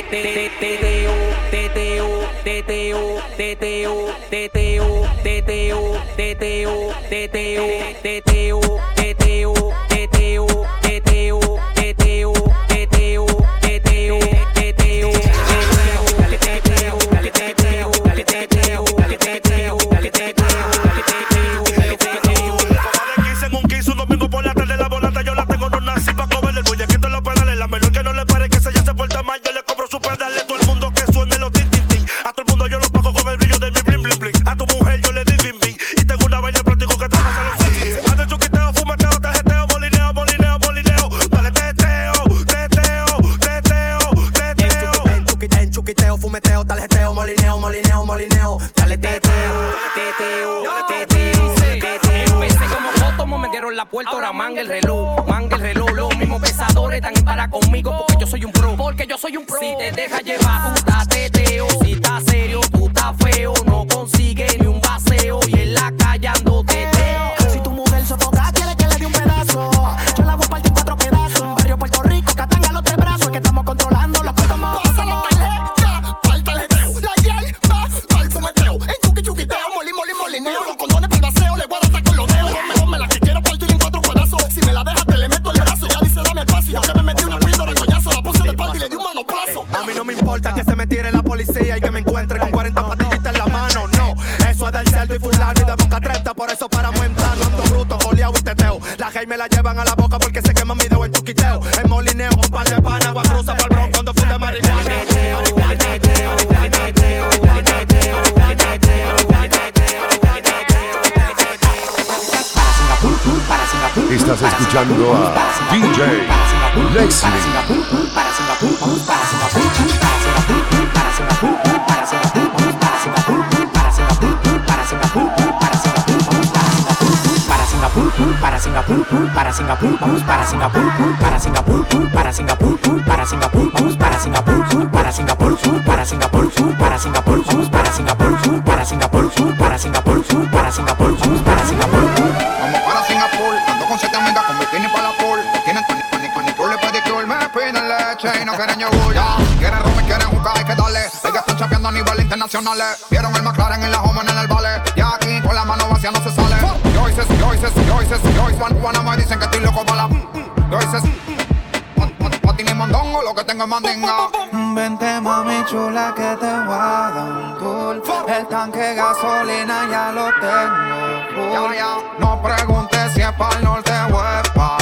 teteo, teteo, teteo, teteo, fumeteo, tarjeteo, molineo, molineo, molineo. Dale teteo, teteo, teteo, teteo. Empecé como Jotomo, me dieron la puerta, ahora manga el reloj, manga el reloj. Los mismos pesadores están en para conmigo porque yo soy un pro, porque yo soy un pro. Si te deja llevar, no me importa que se me tire la policía y que me encuentre con 40 patillitas en la mano. No, eso es del cerdo y fulano y de boca treta, por eso para aumentar. Ando bruto, goleado y teteo. La gay me la llevan a la boca porque se queman mi dedo en tuquiteo. En molineo, un par de pana, agua cruza para el bronco cuando fui de marihuana. Estás escuchando a DJ Leslie. Vieron el McLaren en la home en el vale. Y aquí con la mano vacía no se sale. Yo hice, yo hice, yo hice, yo hice. Juan, me dicen que estoy loco para la. Yo hice. Patín y mondongo, lo que tengo es mandinga. Vente mami chula que te voy a dar un tour. El tanque gasolina ya lo tengo. Ya, No preguntes si es para el norte o es para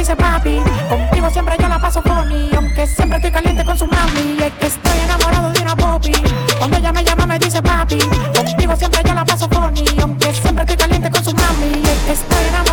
Dice papi. Contigo siempre yo la paso funny, aunque siempre estoy caliente con su mami. Y es que estoy enamorado de una popi. Cuando ella me llama me dice papi. Contigo siempre yo la paso funny, aunque siempre estoy caliente con su mami. Y es que estoy enamorado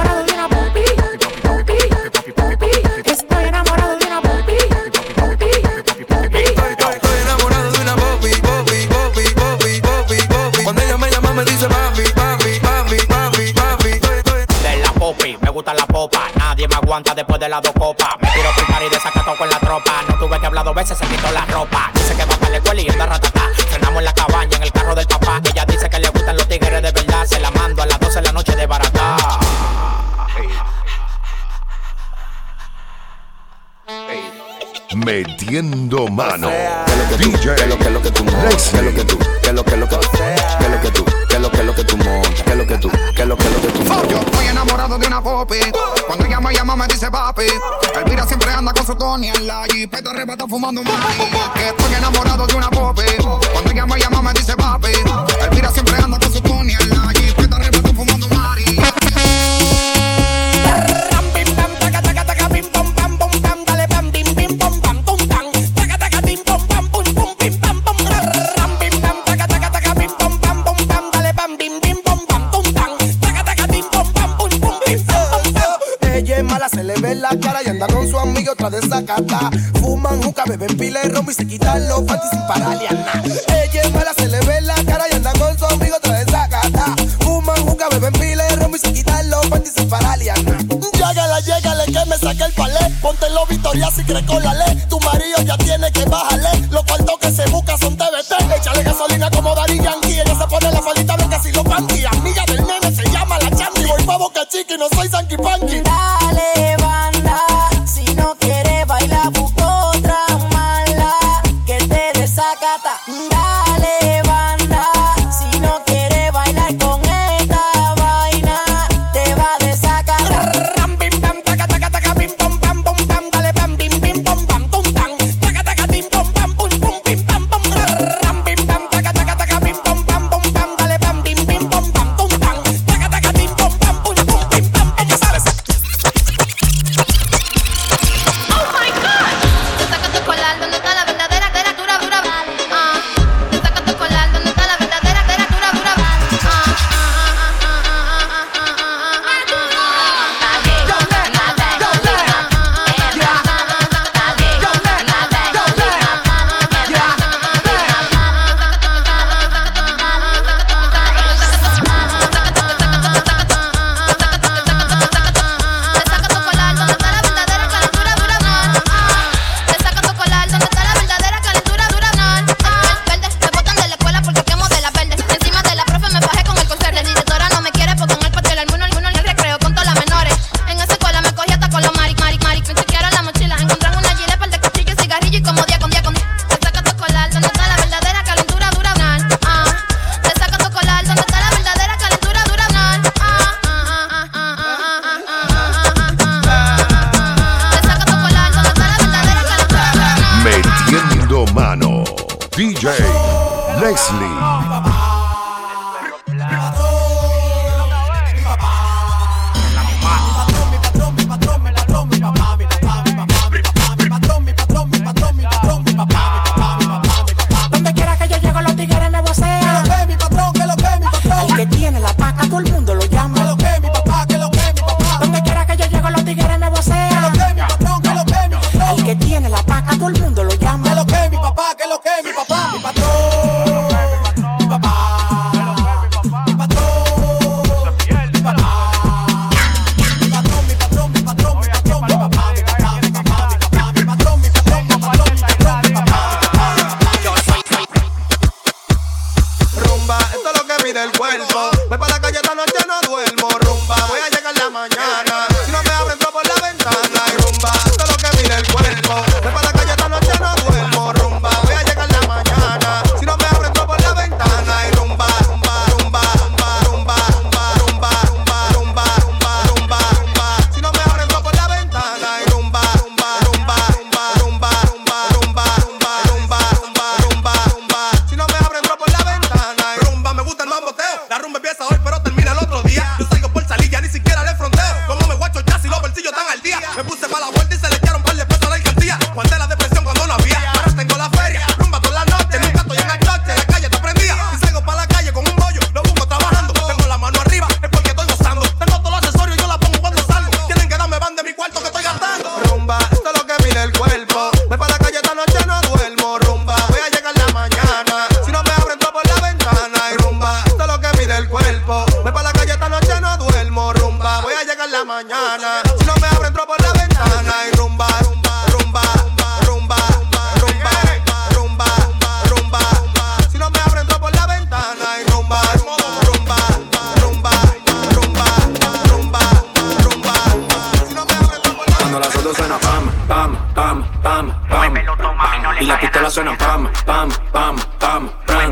después de las dos copas. Me tiro primar y desacato con la tropa. No tuve que hablar dos veces, se quitó la ropa. Dice que va para la escuela y anda ratata. Frenamos en la cabaña, en el carro del papá. Ella dice que le gustan los tigres de verdad. Se la mando a las 12 de la noche de barata. Metiendo mano. DJ. Que lo que lo que tú. Que lo que tú. Que lo que lo que. Que lo que tú. Que lo que lo que tú montas. Que lo que tú. Que lo que lo que tú. Yo estoy enamorado de una popi. Cuando me llama me dice papi. Elvira siempre anda con su Tony en la jipeta arrebata fumando un Que estoy enamorado de una popi. Cuando ella me llama me dice papi. cata. Fuman, juca, beben pila y rombo y se quitan los panties sin pararle. Ella es mala, se le ve la cara y anda con su amigo otra desacata. Fuman, juca, beben pila y rombo y se quitan los panties sin pararle a nada. Llegale, llegale que me saque el palé. Ponte los victorias si crees con la ley. Tu marido ya tiene que bajar Si no me abren, entro por la ventana y rumba, rumba, rumba, rumba, rumba, rumba, rumba, rumba, rumba. Si no me abren, entro por la ventana y rumba, rumba, rumba, rumba, rumba, rumba, rumba. Si no me entro por la Cuando las dos suena pam, pam, pam, pam, pam. Y la pistola suena pam, pam, pam, pam, pam.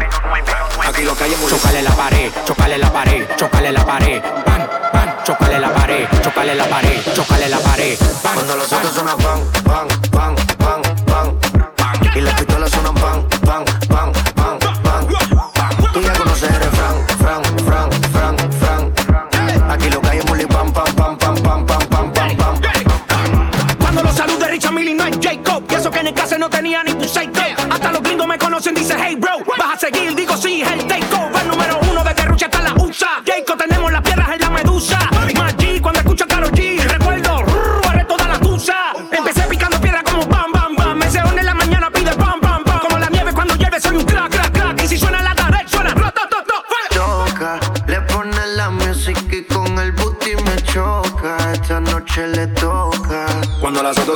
Aquí lo que hay es chocale la pared, chocale la pared, chocale la pared, pam chocale la pared, chocale la pared, chocale la pared. Cuando los autos suenan pan, pan, pan, pan, pan, Y las pistolas suenan pan, pan, pan, pan, pan. Tú ya conoces eres Frank, Frank, Frank, Frank, Frank. Aquí lo que hay es pam, pam, pam, pam, pam, pam, pam, pam, pam. Cuando los saludos de Richard Millie no es Jacob. Y eso que en el caso no tenía ni tu Hasta los gringos me conocen, dice hey bro, vas a seguir, digo sí, gente.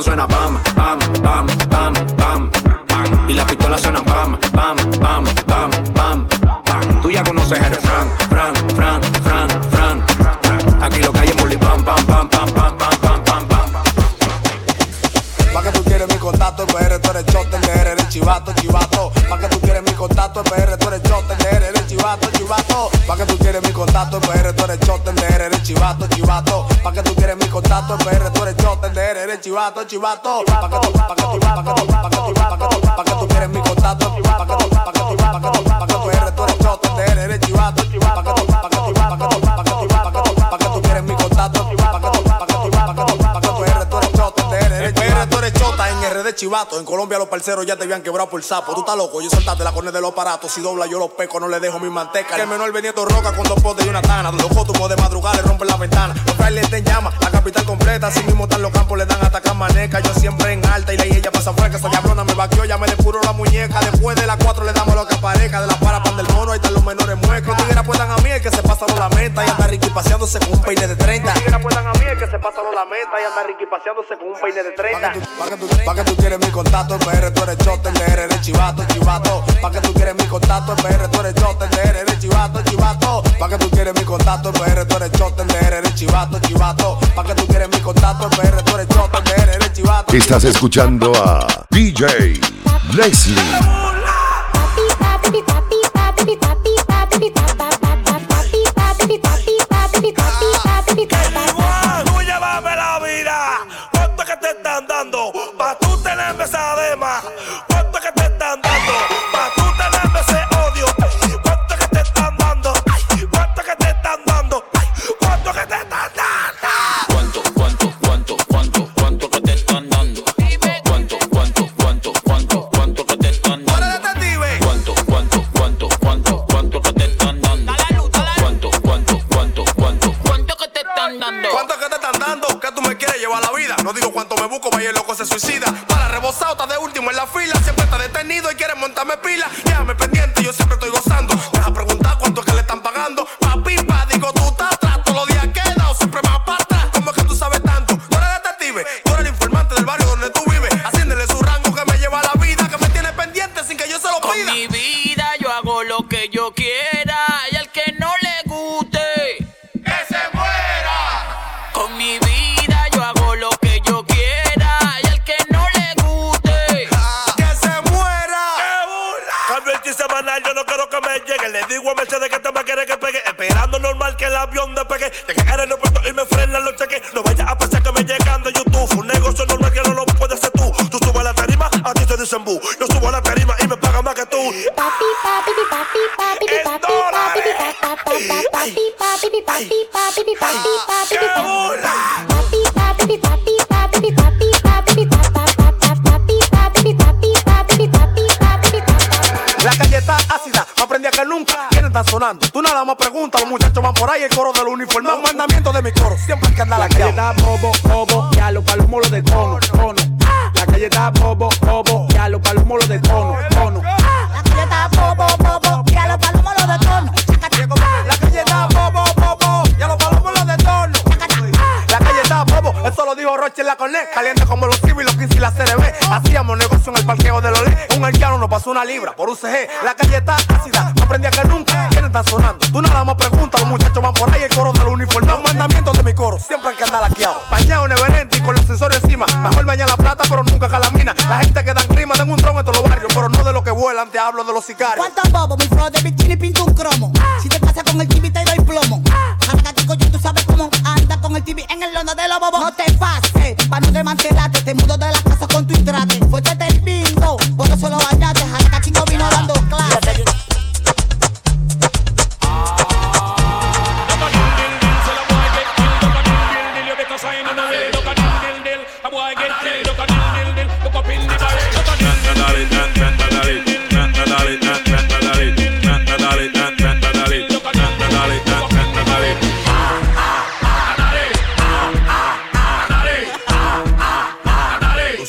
Suena pam, pam, pam, pam, pam, pam. Y la pistola suena pam, pam, pam, pam, pam, pam. Tú ya conoces el Fran, Fran, Fran, Fran, Fran. Aquí lo que hay es bully pam, pam, pam, pam, pam, pam, pam, pam, pam. Pa' que tú quieres mi contacto, PR, tú eres chote, que eres el chivato, chivato. Pa' que tú quieres mi contacto, PR, tú eres chote, mi contacto, PR, tú eres el chivato, chivato. Pa' que tú quieres mi contacto, PR, tú eres chote, que eres el chivato, chivato. Pa' que tú, pa' que tú, pa' que tú, pa' que tú, pa' que tú, pa' que tú quieres mi contacto, pa' que tú, Chivato. En Colombia los parceros ya te habían quebrado por sapo. Tú estás loco, yo soltaste la cornea de los aparatos. Si dobla yo los peco, no le dejo mi manteca. Que el menor vendiendo roca con dos potes y una tana. Los fotos de madrugada le rompen la ventana. Los trailers te llama, la capital completa. Así mismo están los campos, le dan hasta maneca. Yo siempre en alta y la ella pasa fresca. Esa cabrona me vaqueó, ya me depuro la muñeca. Después de las mí, el que se pasa no la meta. Y anda Ricky paseándose con un peine de 30. Los tigres apuestan a mí, el que se pasa no la meta. Y anda Ricky paseándose con un peine de 30. Pa' que tú, pa' que tú, pa' que tú quieres mi contacto, PR, tú eres chote, que eres el chivato, chivato. Pa' que tú quieres mi contacto, PR, tú eres chote, que eres el chivato, chivato. Pa' que tú quieres mi contacto, PR, tú eres chote, que eres el chivato, chivato. Pa' que tú quieres mi contacto, PR, tú eres chote, que eres el chivato. Estás escuchando a DJ Leslie. Te están dando? Que yo quiera y al que no le guste, ¡Que se muera! con mi vida yo hago lo que yo quiera y al que no le guste. ¡Que se muera! Cambio el chiste semanal, yo no quiero que me llegue. Le digo a Mercedes que te me quiere que pegue. Esperando normal que el avión despegue. Y La calle está ácida, no aprendí a que nunca. ¿Quiénes están sonando? Tú nada más preguntas, los muchachos van por ahí, el coro de los uniformados. Un mandamiento de mi coro, siempre hay que andar La aquí. calle está bobo, bobo, ya los palomos los de cono, cono. La calle está bobo, bobo, ya los palomos los de cono, Hacíamos negocio en el parqueo de los LE. Un haitiano nos pasó una libra por UCG. La calle está ácida, no aprendí a que nunca. ¿Quiénes están sonando? Tú nada más preguntas, los muchachos van por ahí, el coro de los uniformados. Un mandamiento de mi coro, siempre hay que andar laqueado. Bañado neverente y con los sensores encima. Mejor bañar la plata, pero nunca calamina. La gente que dan clima, tengo un trono en todos los barrios, pero no de lo que vuelan, te hablo de los sicarios. ¿Cuántos bobos, mi flow de bikini pinto un cromo? Si te pasa con el TV te doy plomo. Yo tú sabes cómo anda con el TV en el lono de los bobos. No te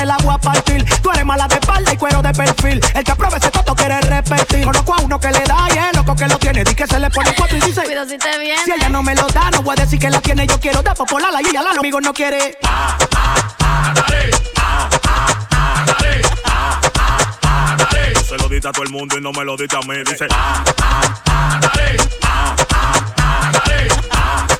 te la voy a partir. Tú eres mala de espalda y cuero de perfil. El que apruebe ese toto quiere repetir. Conozco a uno que le da y es loco que lo tiene. Di que se le pone cuatro y dice. Cuidado si te viene. Si ella no me lo da, no voy a decir que la tiene. Yo quiero dar popolarla y ella la amigo no quiere. Tú se lo diste a todo el mundo y no me lo diste a mí. Dice, ah, ah, ah, dale, ah, ah, ah, dale, ah, ah, ah,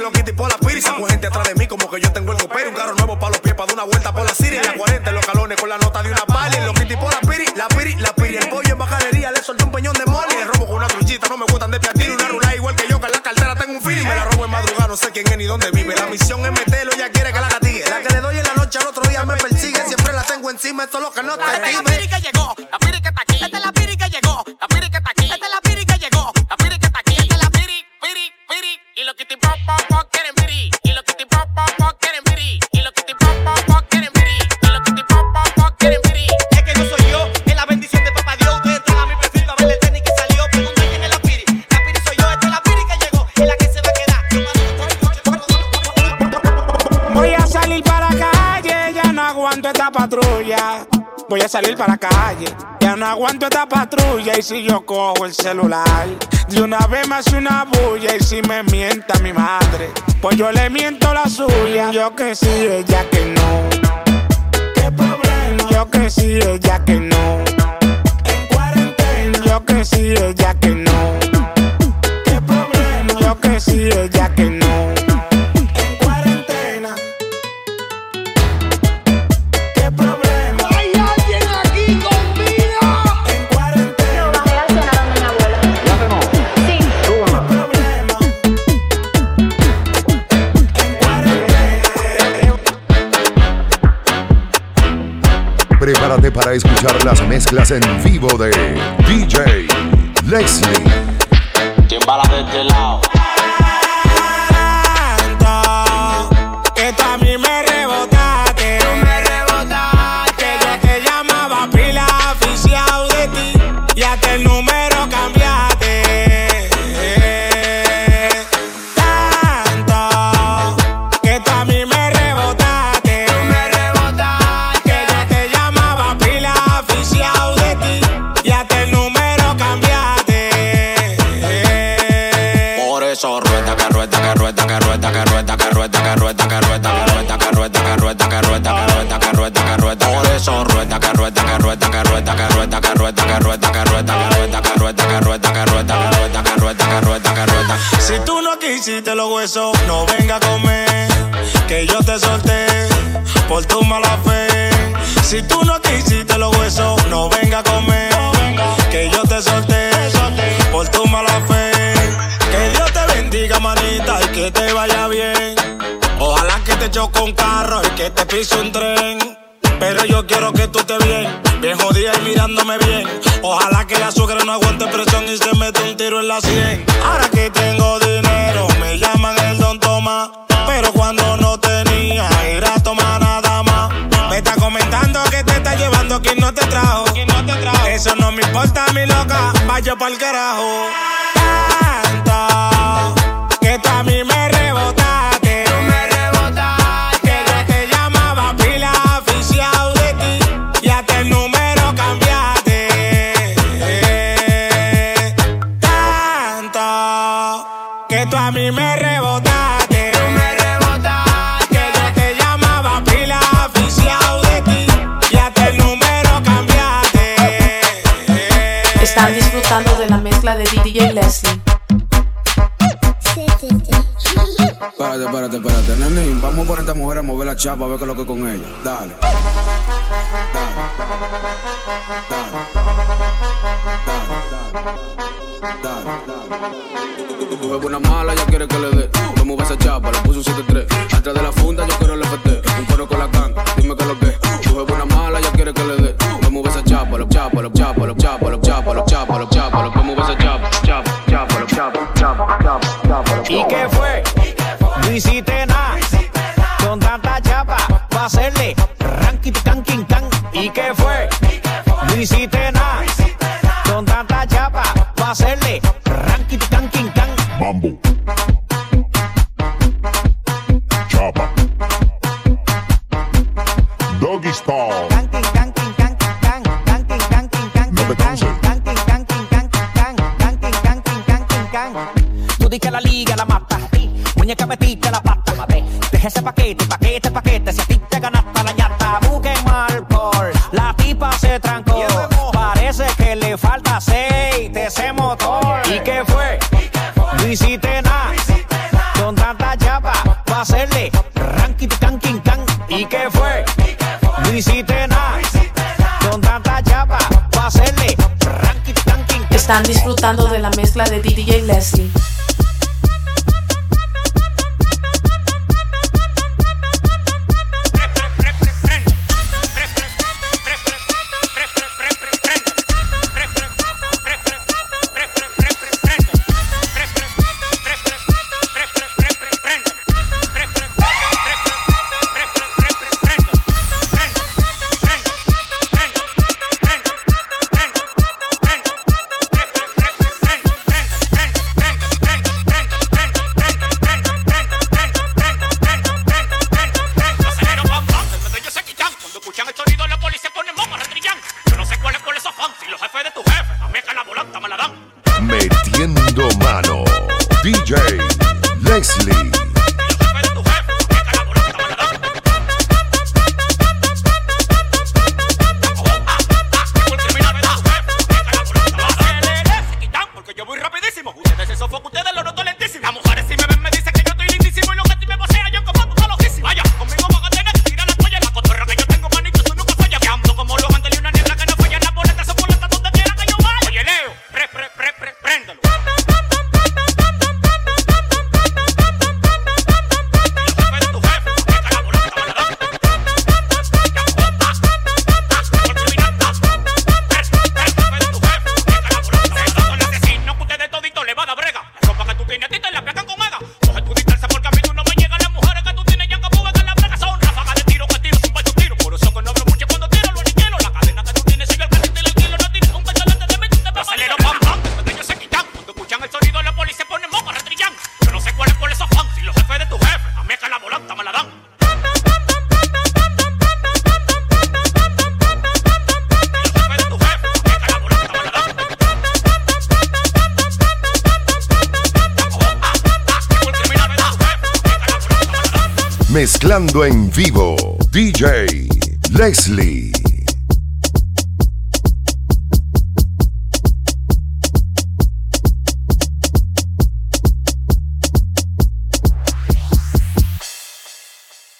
lo quita y por la salir para la calle, ya no aguanto esta patrulla. Voy a salir para la calle, ya no aguanto esta patrulla. Y si yo cojo el celular, de una vez me hace una bulla. Y si me mienta mi madre, pues yo le miento la suya. Yo que sí, ella que no. ¿Qué problema? Yo que sí, ella que no. En cuarentena. Yo que sí, ella que no. ¿Qué problema? Yo que sí, ella que no. Prepárate para escuchar las mezclas en vivo de DJ Leslie. ¿Quién va de este lado? Rueda, que rueda, que rueda, que rueda, que rueda, que rueda, que rueda, que rueda, que rueda, que rueda, que rueda, que rueda, que rueda, que rueda, que rueda. Si tú no quisiste los huesos, no venga a comer. Que yo te solté por tu mala fe. Si tú no quisiste los huesos, no venga a comer. Que yo te solté por tu mala fe. Te vaya bien. Ojalá que te choque un carro y que te pise un tren. Pero yo quiero que tú estés bien, bien jodida y mirándome bien. Ojalá que la suegra no aguante presión y se mete un tiro en la sien. Ahora que tengo dinero, me llaman el don Tomás. Pero cuando no tenía, ir a tomar nada más. Me está comentando que te está llevando quien no te trajo. Eso no me importa, mi loca, vaya pa'l carajo. A mí me Espérate, espérate, espérate, nene. Vamos a esta mujer a mover la chapa a ver qué lo que con ella. Dale. Tu bebé una mala, ya quiere que le dé. Me mueve esa chapa, le puse un 7-3. Atrás de la funda, yo quiero el FT. Un con la ganga, dime qué es lo que. Tu una mala, ya quiere que le dé. Me mueve esa chapa, lo chapa, lo chapa, lo chapa, lo chapa, lo chapa, lo chapa, lo me mueve esa chapa, chapa, chapa, lo chapa, chapa, chapa, chapa, lo ¿Y qué fue? No hiciste nada. Con tanta chapa, va a hacerle ranking, can, king, can. ¿Y qué fue? No hiciste nada. Con tanta chapa, va a hacerle ranking, can, king, can. Mambo. Chapa. Doggy style. De la mezcla de DJ Leslie. Mezclando en vivo. DJ Leslie.